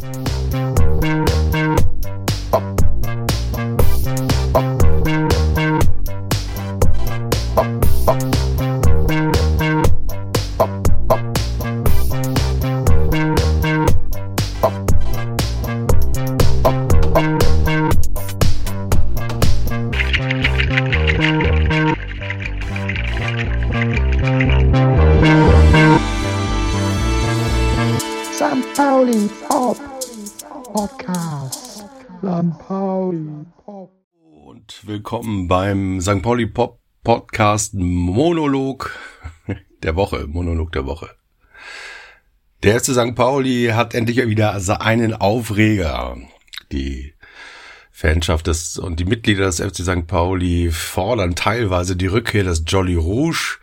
St. Willkommen beim St. Pauli Pop Podcast Monolog der Woche. Monolog der Woche. Der erste St. Pauli hat endlich wieder einen Aufreger. Die Fanschaft des, und die Mitglieder des FC St. Pauli fordern teilweise die Rückkehr des Jolly Rouge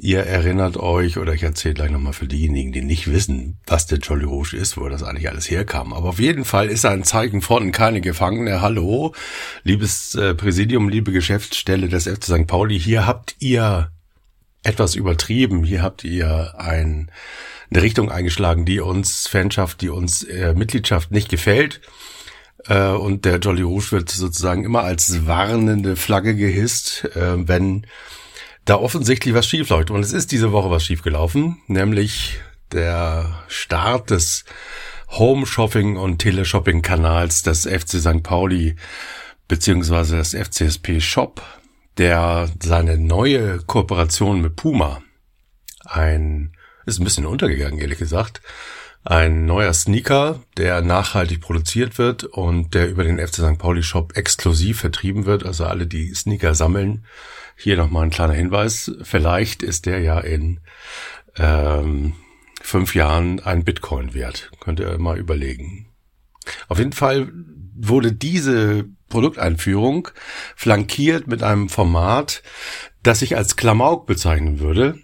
Ihr erinnert euch, oder ich erzähle gleich nochmal für diejenigen, die nicht wissen, was der Jolly Rouge ist, wo das eigentlich alles herkam. Aber auf jeden Fall ist er ein Zeichen von keine Gefangene. Hallo, liebes äh, Präsidium, liebe Geschäftsstelle des FC St. Pauli, hier habt ihr etwas übertrieben. Hier habt ihr ein, eine Richtung eingeschlagen, die uns Fanschaft, die uns äh, Mitgliedschaft nicht gefällt. Äh, und der Jolly Rouge wird sozusagen immer als warnende Flagge gehisst, äh, wenn da offensichtlich was schief läuft. Und es ist diese Woche was schief gelaufen, nämlich der Start des Home Shopping und Teleshopping Kanals des FC St. Pauli beziehungsweise des FCSP Shop, der seine neue Kooperation mit Puma, ein, ist ein bisschen untergegangen, ehrlich gesagt, ein neuer Sneaker, der nachhaltig produziert wird und der über den FC St. Pauli Shop exklusiv vertrieben wird. Also alle, die Sneaker sammeln, hier nochmal ein kleiner Hinweis. Vielleicht ist der ja in ähm, fünf Jahren ein Bitcoin wert. Könnt ihr mal überlegen. Auf jeden Fall wurde diese Produkteinführung flankiert mit einem Format, das ich als Klamauk bezeichnen würde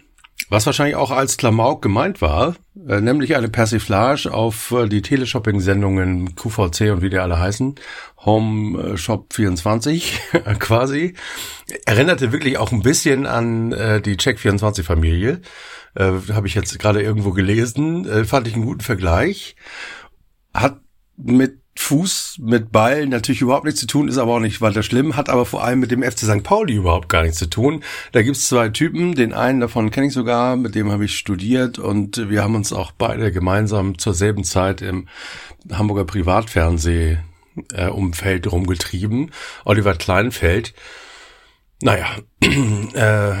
was wahrscheinlich auch als Klamauk gemeint war, äh, nämlich eine Persiflage auf äh, die Teleshopping-Sendungen QVC und wie die alle heißen, Home Shop 24 quasi, erinnerte wirklich auch ein bisschen an äh, die Check24-Familie. Äh, Habe ich jetzt gerade irgendwo gelesen, äh, fand ich einen guten Vergleich. Hat mit Fuß mit Ball natürlich überhaupt nichts zu tun, ist aber auch nicht weiter schlimm, hat aber vor allem mit dem FC St. Pauli überhaupt gar nichts zu tun. Da gibt's zwei Typen, den einen davon kenne ich sogar, mit dem habe ich studiert und wir haben uns auch beide gemeinsam zur selben Zeit im Hamburger Privatfernseh äh, Umfeld rumgetrieben. Oliver Kleinfeld. Naja, äh,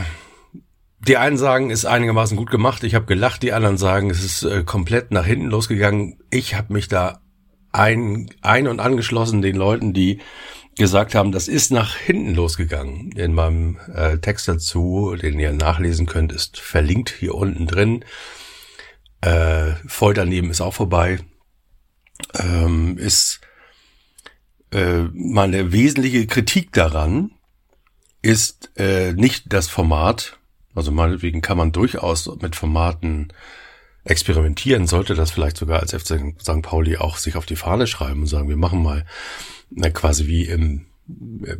die einen sagen, ist einigermaßen gut gemacht. Ich habe gelacht. Die anderen sagen, es ist äh, komplett nach hinten losgegangen. Ich habe mich da ein, ein und angeschlossen den Leuten, die gesagt haben, das ist nach hinten losgegangen. In meinem äh, Text dazu, den ihr nachlesen könnt, ist verlinkt hier unten drin. Äh, voll daneben ist auch vorbei. Ähm, ist äh, meine wesentliche Kritik daran ist äh, nicht das Format. Also meinetwegen kann man durchaus mit Formaten experimentieren, sollte das vielleicht sogar als FC St. Pauli auch sich auf die Fahne schreiben und sagen, wir machen mal na, quasi wie im äh,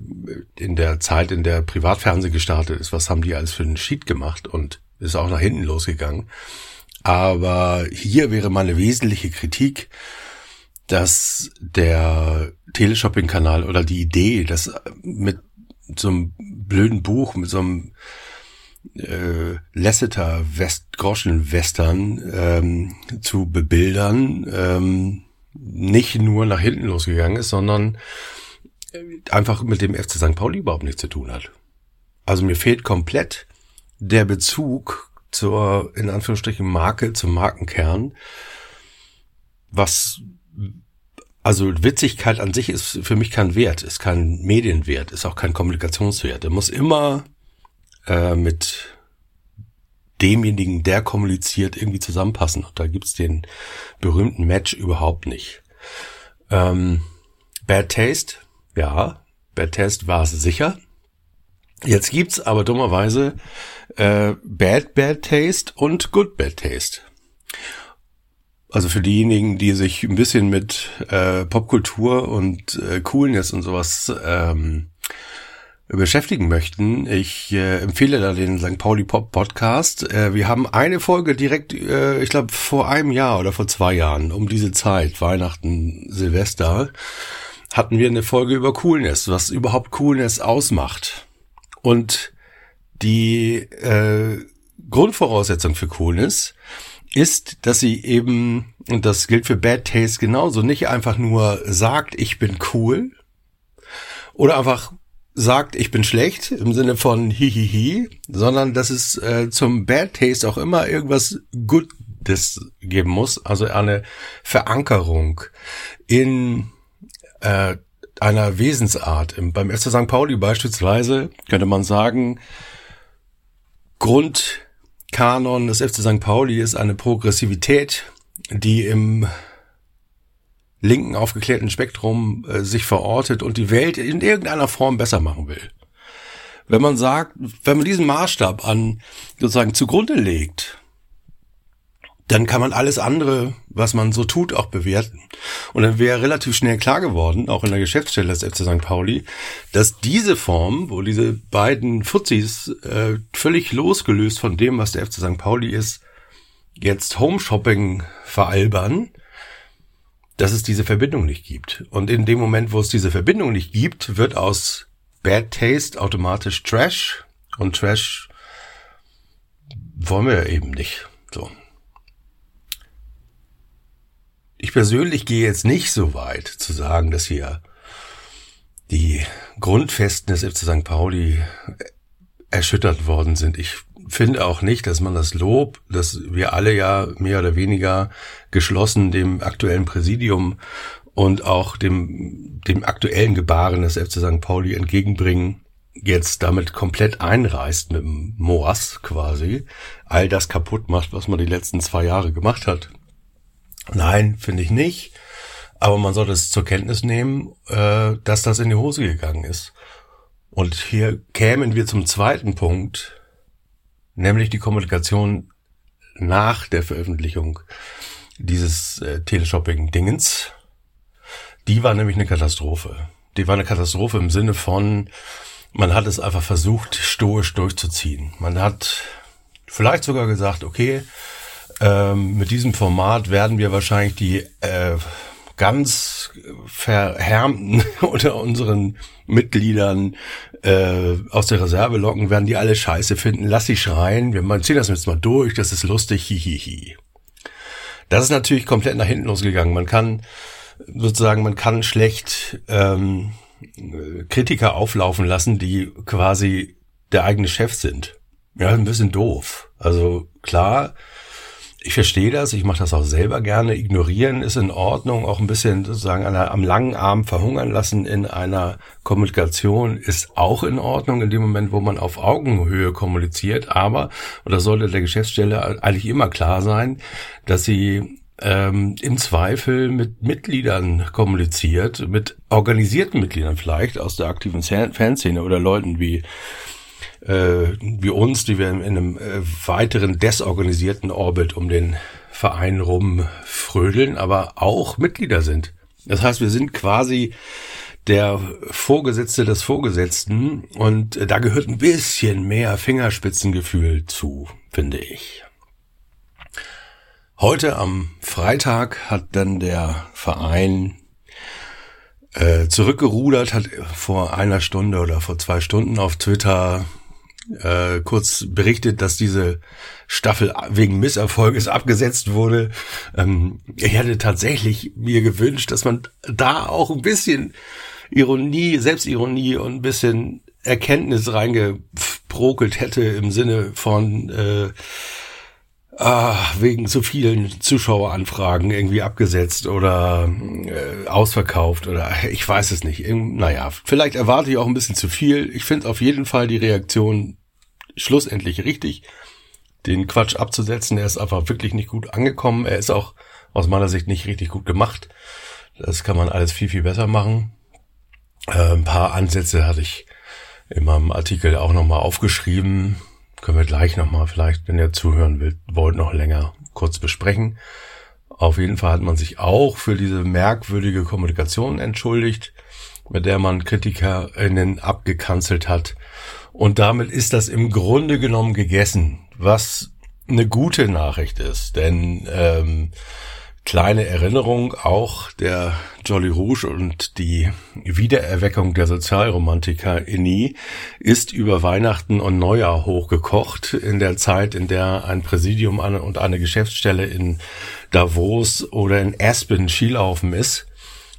in der Zeit, in der Privatfernsehen gestartet ist, was haben die alles für einen Sheet gemacht und ist auch nach hinten losgegangen. Aber hier wäre meine wesentliche Kritik, dass der Teleshopping-Kanal oder die Idee, dass mit so einem blöden Buch, mit so einem äh, Lasseter West Groschen Western ähm, zu bebildern, ähm, nicht nur nach hinten losgegangen ist, sondern äh, einfach mit dem FC St. Pauli überhaupt nichts zu tun hat. Also mir fehlt komplett der Bezug zur, in Anführungsstrichen, Marke, zum Markenkern, was, also Witzigkeit an sich ist für mich kein Wert, ist kein Medienwert, ist auch kein Kommunikationswert. Er muss immer äh, mit demjenigen, der kommuniziert, irgendwie zusammenpassen. Und da gibt's den berühmten Match überhaupt nicht. Ähm, Bad Taste, ja, Bad Taste war es sicher. Jetzt gibt's aber dummerweise äh, Bad Bad Taste und Good Bad Taste. Also für diejenigen, die sich ein bisschen mit äh, Popkultur und äh, Coolness und sowas ähm, beschäftigen möchten, ich äh, empfehle da den St. Pauli Pop Podcast. Äh, wir haben eine Folge direkt, äh, ich glaube vor einem Jahr oder vor zwei Jahren, um diese Zeit, Weihnachten, Silvester, hatten wir eine Folge über Coolness, was überhaupt Coolness ausmacht. Und die äh, Grundvoraussetzung für Coolness ist, dass sie eben, und das gilt für Bad Taste genauso, nicht einfach nur sagt, ich bin cool, oder einfach sagt, ich bin schlecht im Sinne von hihihi, sondern dass es äh, zum Bad Taste auch immer irgendwas Gutes geben muss, also eine Verankerung in äh, einer Wesensart. Beim FC St. Pauli beispielsweise könnte man sagen, Grundkanon des FC St. Pauli ist eine Progressivität, die im linken aufgeklärten Spektrum äh, sich verortet und die Welt in irgendeiner Form besser machen will. Wenn man sagt, wenn man diesen Maßstab an sozusagen zugrunde legt, dann kann man alles andere, was man so tut, auch bewerten. Und dann wäre relativ schnell klar geworden, auch in der Geschäftsstelle des FC St. Pauli, dass diese Form, wo diese beiden Fuzis äh, völlig losgelöst von dem, was der FC St. Pauli ist, jetzt Home Shopping veralbern, dass es diese Verbindung nicht gibt. Und in dem Moment, wo es diese Verbindung nicht gibt, wird aus Bad Taste automatisch Trash. Und Trash wollen wir eben nicht. So. Ich persönlich gehe jetzt nicht so weit zu sagen, dass hier die Grundfesten des FC St. Pauli erschüttert worden sind. Ich finde auch nicht, dass man das Lob, das wir alle ja mehr oder weniger geschlossen dem aktuellen Präsidium und auch dem, dem aktuellen Gebaren des FC St. Pauli entgegenbringen, jetzt damit komplett einreißt mit dem Moas quasi, all das kaputt macht, was man die letzten zwei Jahre gemacht hat. Nein, finde ich nicht. Aber man sollte es zur Kenntnis nehmen, äh, dass das in die Hose gegangen ist. Und hier kämen wir zum zweiten Punkt, nämlich die Kommunikation nach der Veröffentlichung dieses äh, Teleshopping-Dingens. Die war nämlich eine Katastrophe. Die war eine Katastrophe im Sinne von, man hat es einfach versucht, stoisch durchzuziehen. Man hat vielleicht sogar gesagt, okay, ähm, mit diesem Format werden wir wahrscheinlich die äh, ganz verhärmten unter unseren Mitgliedern äh, aus der Reserve locken, werden die alle scheiße finden. Lass sie schreien, wir ziehen das jetzt mal durch, das ist lustig, hihihi. Das ist natürlich komplett nach hinten losgegangen. Man kann sozusagen, man kann schlecht ähm, Kritiker auflaufen lassen, die quasi der eigene Chef sind. Ja, ein bisschen doof. Also klar, ich verstehe das, ich mache das auch selber gerne. Ignorieren ist in Ordnung, auch ein bisschen sozusagen einer, am langen Arm verhungern lassen in einer Kommunikation ist auch in Ordnung, in dem Moment, wo man auf Augenhöhe kommuniziert. Aber, und das sollte der Geschäftsstelle eigentlich immer klar sein, dass sie ähm, im Zweifel mit Mitgliedern kommuniziert, mit organisierten Mitgliedern vielleicht aus der aktiven Fanszene oder Leuten wie äh, wie uns, die wir in einem äh, weiteren desorganisierten Orbit um den Verein rumfrödeln, aber auch Mitglieder sind. Das heißt, wir sind quasi der Vorgesetzte des Vorgesetzten und da gehört ein bisschen mehr Fingerspitzengefühl zu, finde ich. Heute am Freitag hat dann der Verein äh, zurückgerudert, hat vor einer Stunde oder vor zwei Stunden auf Twitter äh, kurz berichtet, dass diese Staffel wegen Misserfolges abgesetzt wurde. Ähm, ich hätte tatsächlich mir gewünscht, dass man da auch ein bisschen Ironie, Selbstironie und ein bisschen Erkenntnis reingeprokelt hätte im Sinne von äh, ah, wegen zu vielen Zuschaueranfragen irgendwie abgesetzt oder äh, ausverkauft oder ich weiß es nicht. Naja, vielleicht erwarte ich auch ein bisschen zu viel. Ich finde auf jeden Fall die Reaktion schlussendlich richtig, den Quatsch abzusetzen. Er ist einfach wirklich nicht gut angekommen. Er ist auch aus meiner Sicht nicht richtig gut gemacht. Das kann man alles viel, viel besser machen. Äh, ein paar Ansätze hatte ich in meinem Artikel auch nochmal aufgeschrieben können wir gleich nochmal, vielleicht, wenn ihr zuhören will, wollt, noch länger kurz besprechen. Auf jeden Fall hat man sich auch für diese merkwürdige Kommunikation entschuldigt. mit der man KritikerInnen abgekanzelt hat. Und damit ist das im Grunde genommen gegessen, was eine gute Nachricht ist, denn ähm, kleine Erinnerung auch der Jolly Rouge und die Wiedererweckung der Sozialromantiker INI ist über Weihnachten und Neujahr hochgekocht in der Zeit, in der ein Präsidium und eine Geschäftsstelle in Davos oder in Aspen Skilaufen ist.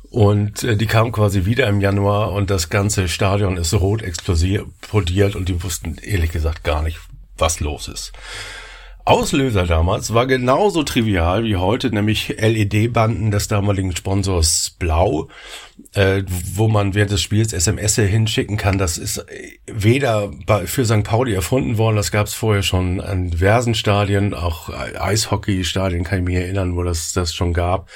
Und äh, die kam quasi wieder im Januar und das ganze Stadion ist rot explodiert und die wussten ehrlich gesagt gar nicht, was los ist. Auslöser damals war genauso trivial wie heute, nämlich LED-Banden des damaligen Sponsors Blau, äh, wo man während des Spiels SMS hinschicken kann. Das ist weder bei, für St. Pauli erfunden worden, das gab es vorher schon an diversen Stadien, auch Eishockey-Stadien kann ich mich erinnern, wo das das schon gab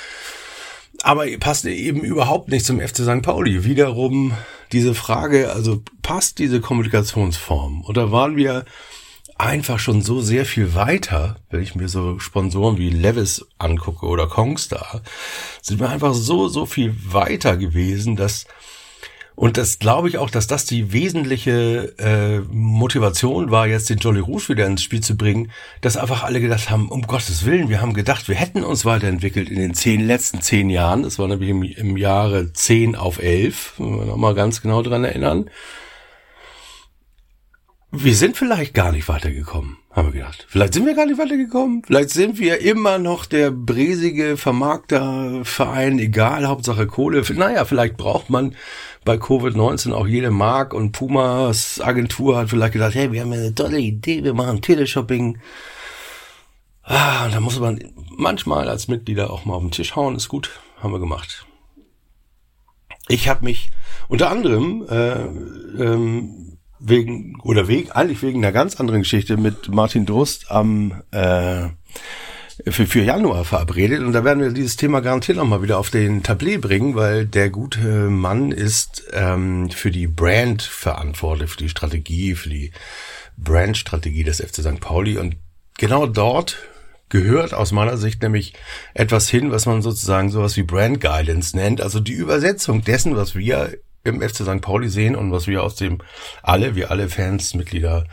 aber passt eben überhaupt nicht zum FC St. Pauli. Wiederum diese Frage, also passt diese Kommunikationsform? Oder waren wir einfach schon so sehr viel weiter, wenn ich mir so Sponsoren wie Levis angucke oder Kongstar, sind wir einfach so, so viel weiter gewesen, dass und das glaube ich auch, dass das die wesentliche äh, Motivation war, jetzt den Jolly Rouge wieder ins Spiel zu bringen, dass einfach alle gedacht haben, um Gottes Willen, wir haben gedacht, wir hätten uns weiterentwickelt in den zehn letzten zehn Jahren. Das war nämlich im, im Jahre zehn auf elf, wenn wir nochmal ganz genau dran erinnern. Wir sind vielleicht gar nicht weitergekommen, haben wir gedacht. Vielleicht sind wir gar nicht weitergekommen. Vielleicht sind wir immer noch der bresige Vermarkterverein, egal, Hauptsache Kohle. Naja, vielleicht braucht man bei Covid-19 auch jede Mark und Pumas Agentur hat vielleicht gedacht, hey, wir haben eine tolle Idee, wir machen Teleshopping. Ah, da muss man manchmal als Mitglieder auch mal auf den Tisch hauen, ist gut, haben wir gemacht. Ich habe mich unter anderem äh, ähm, wegen oder wegen eigentlich wegen einer ganz anderen Geschichte mit Martin Drust am äh, für, für Januar verabredet und da werden wir dieses Thema garantiert nochmal wieder auf den Tablet bringen, weil der gute Mann ist ähm, für die Brand verantwortlich, für die Strategie, für die Brandstrategie des FC St. Pauli und genau dort gehört aus meiner Sicht nämlich etwas hin, was man sozusagen sowas wie Brand Guidance nennt, also die Übersetzung dessen, was wir im FC St. Pauli sehen und was wir aus dem alle, wir alle Fans, Mitglieder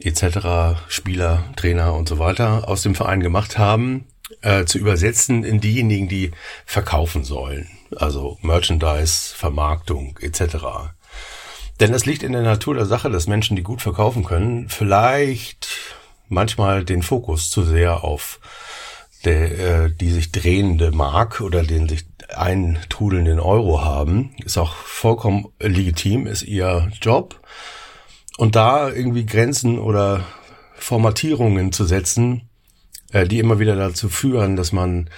etc., Spieler, Trainer und so weiter aus dem Verein gemacht haben, äh, zu übersetzen in diejenigen, die verkaufen sollen. Also Merchandise, Vermarktung etc. Denn es liegt in der Natur der Sache, dass Menschen, die gut verkaufen können, vielleicht manchmal den Fokus zu sehr auf der, äh, die sich drehende Mark oder den sich eintrudelnden Euro haben. Ist auch vollkommen legitim, ist ihr Job. Und da irgendwie Grenzen oder Formatierungen zu setzen, äh, die immer wieder dazu führen, dass man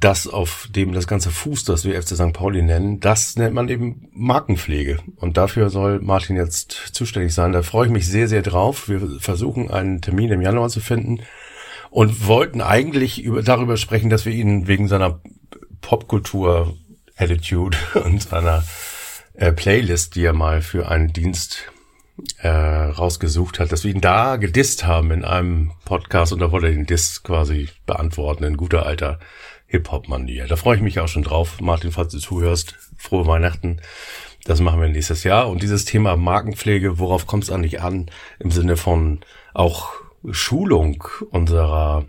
das, auf dem das ganze Fuß, das wir FC St. Pauli nennen, das nennt man eben Markenpflege. Und dafür soll Martin jetzt zuständig sein. Da freue ich mich sehr, sehr drauf. Wir versuchen einen Termin im Januar zu finden und wollten eigentlich über, darüber sprechen, dass wir ihn wegen seiner Popkultur-Attitude und seiner äh, Playlist, die er mal für einen Dienst äh, rausgesucht hat, dass wir ihn da gedisst haben in einem Podcast und da wollte er den Diss quasi beantworten in guter alter Hip-Hop-Manier. Da freue ich mich auch schon drauf. Martin, falls du zuhörst, frohe Weihnachten. Das machen wir nächstes Jahr. Und dieses Thema Markenpflege, worauf kommt es eigentlich an? Im Sinne von auch Schulung unserer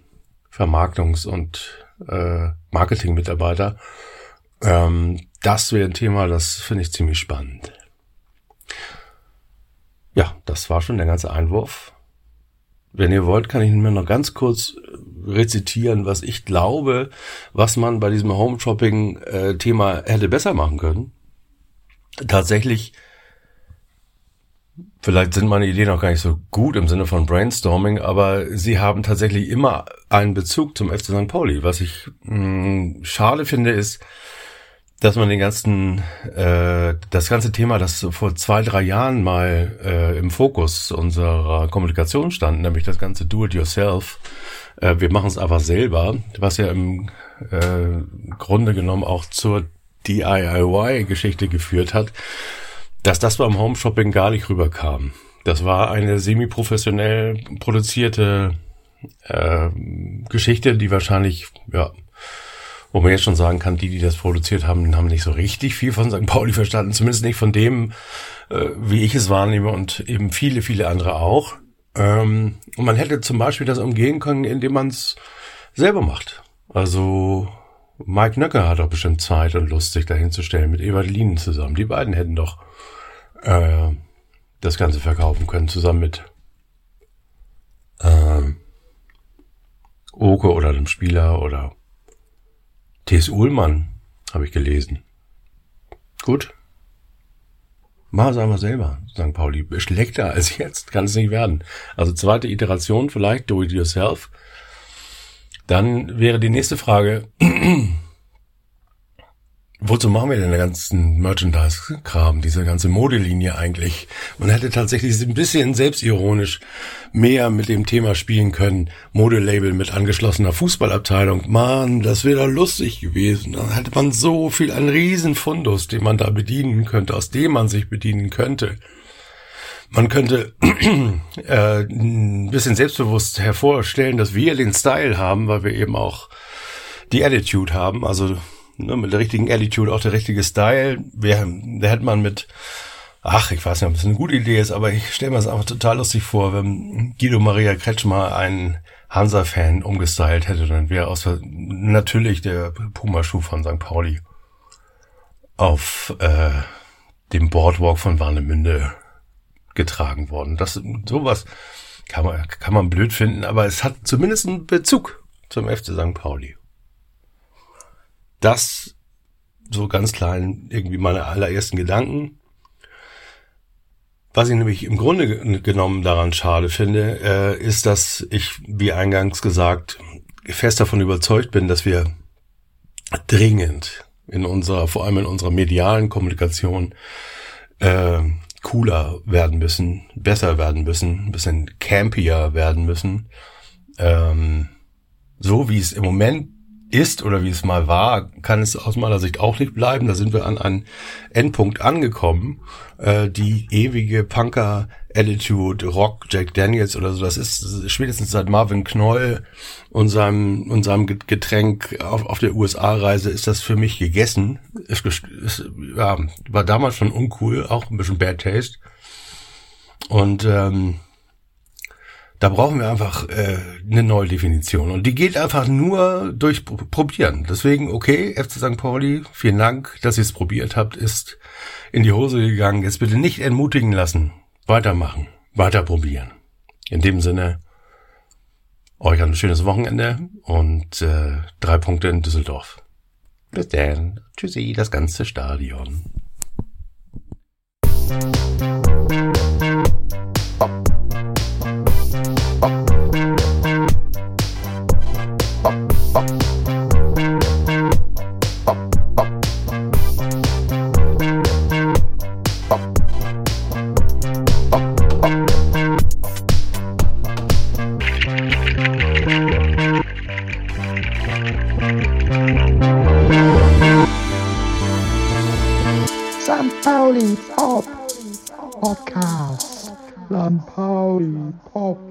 Vermarktungs- und äh, Marketing-Mitarbeiter. Ähm, das wäre ein Thema, das finde ich ziemlich spannend. Ja, das war schon der ganze Einwurf. Wenn ihr wollt, kann ich mir noch ganz kurz rezitieren, was ich glaube, was man bei diesem Home-Shopping-Thema hätte besser machen können. Tatsächlich, vielleicht sind meine Ideen auch gar nicht so gut im Sinne von Brainstorming, aber sie haben tatsächlich immer einen Bezug zum FC St. Pauli. Was ich mh, hm, schade finde, ist, dass man den ganzen, äh, das ganze Thema, das vor zwei, drei Jahren mal äh, im Fokus unserer Kommunikation stand, nämlich das ganze Do-it-yourself, äh, wir machen es einfach selber, was ja im äh, Grunde genommen auch zur DIY-Geschichte geführt hat, dass das beim Home-Shopping gar nicht rüberkam. Das war eine semi-professionell produzierte äh, Geschichte, die wahrscheinlich ja wo man jetzt schon sagen kann, die, die das produziert haben, haben nicht so richtig viel von St. Pauli verstanden, zumindest nicht von dem, äh, wie ich es wahrnehme und eben viele, viele andere auch. Ähm, und man hätte zum Beispiel das umgehen können, indem man es selber macht. Also Mike Nöcker hat doch bestimmt Zeit und Lust, sich dahin zu stellen mit Lienen zusammen. Die beiden hätten doch äh, das Ganze verkaufen können, zusammen mit äh, Oke oder dem Spieler oder T.S. Uhlmann, habe ich gelesen. Gut. Mach es einfach selber, St. Pauli. Schlechter als jetzt kann es nicht werden. Also zweite Iteration vielleicht, do it yourself. Dann wäre die nächste Frage, wozu machen wir denn den ganzen Merchandise-Kram, diese ganze Modelinie eigentlich? Man hätte tatsächlich ein bisschen selbstironisch mehr mit dem Thema spielen können. Modelabel mit angeschlossener Fußballabteilung. Mann, das wäre lustig gewesen. Dann hätte man so viel, einen riesen Fundus, den man da bedienen könnte, aus dem man sich bedienen könnte. Man könnte äh, ein bisschen selbstbewusst hervorstellen, dass wir den Style haben, weil wir eben auch die Attitude haben. Also ne, mit der richtigen Attitude auch der richtige Style. Wir, da hätte man mit, ach, ich weiß nicht, ob das eine gute Idee ist, aber ich stelle mir das einfach total lustig vor, wenn Guido Maria Kretschmer einen Hansa-Fan umgestylt hätte, dann wäre aus natürlich der Pumaschuh von St. Pauli auf äh, dem Boardwalk von Warnemünde getragen worden. Das sowas kann man kann man blöd finden, aber es hat zumindest einen Bezug zum FC St. Pauli. Das so ganz klein irgendwie meine allerersten Gedanken. Was ich nämlich im Grunde genommen daran schade finde, äh, ist, dass ich, wie eingangs gesagt, fest davon überzeugt bin, dass wir dringend in unserer, vor allem in unserer medialen Kommunikation, äh, cooler werden müssen, besser werden müssen, ein bisschen campier werden müssen. Ähm, so wie es im Moment ist oder wie es mal war, kann es aus meiner Sicht auch nicht bleiben. Da sind wir an einen Endpunkt angekommen. Äh, die ewige Punker-Attitude, Rock, Jack Daniels oder so, das ist spätestens seit Marvin Knoll und seinem, und seinem Getränk auf, auf der USA-Reise ist das für mich gegessen. Es, es ja, war damals schon uncool, auch ein bisschen Bad Taste. Und ähm, da brauchen wir einfach äh, eine neue Definition. Und die geht einfach nur durch Probieren. Deswegen, okay, FC St. Pauli, vielen Dank, dass ihr es probiert habt, ist in die Hose gegangen. Jetzt bitte nicht entmutigen lassen. Weitermachen. Weiter probieren. In dem Sinne, euch ein schönes Wochenende und äh, drei Punkte in Düsseldorf. Bis dann. Tschüssi, das ganze Stadion.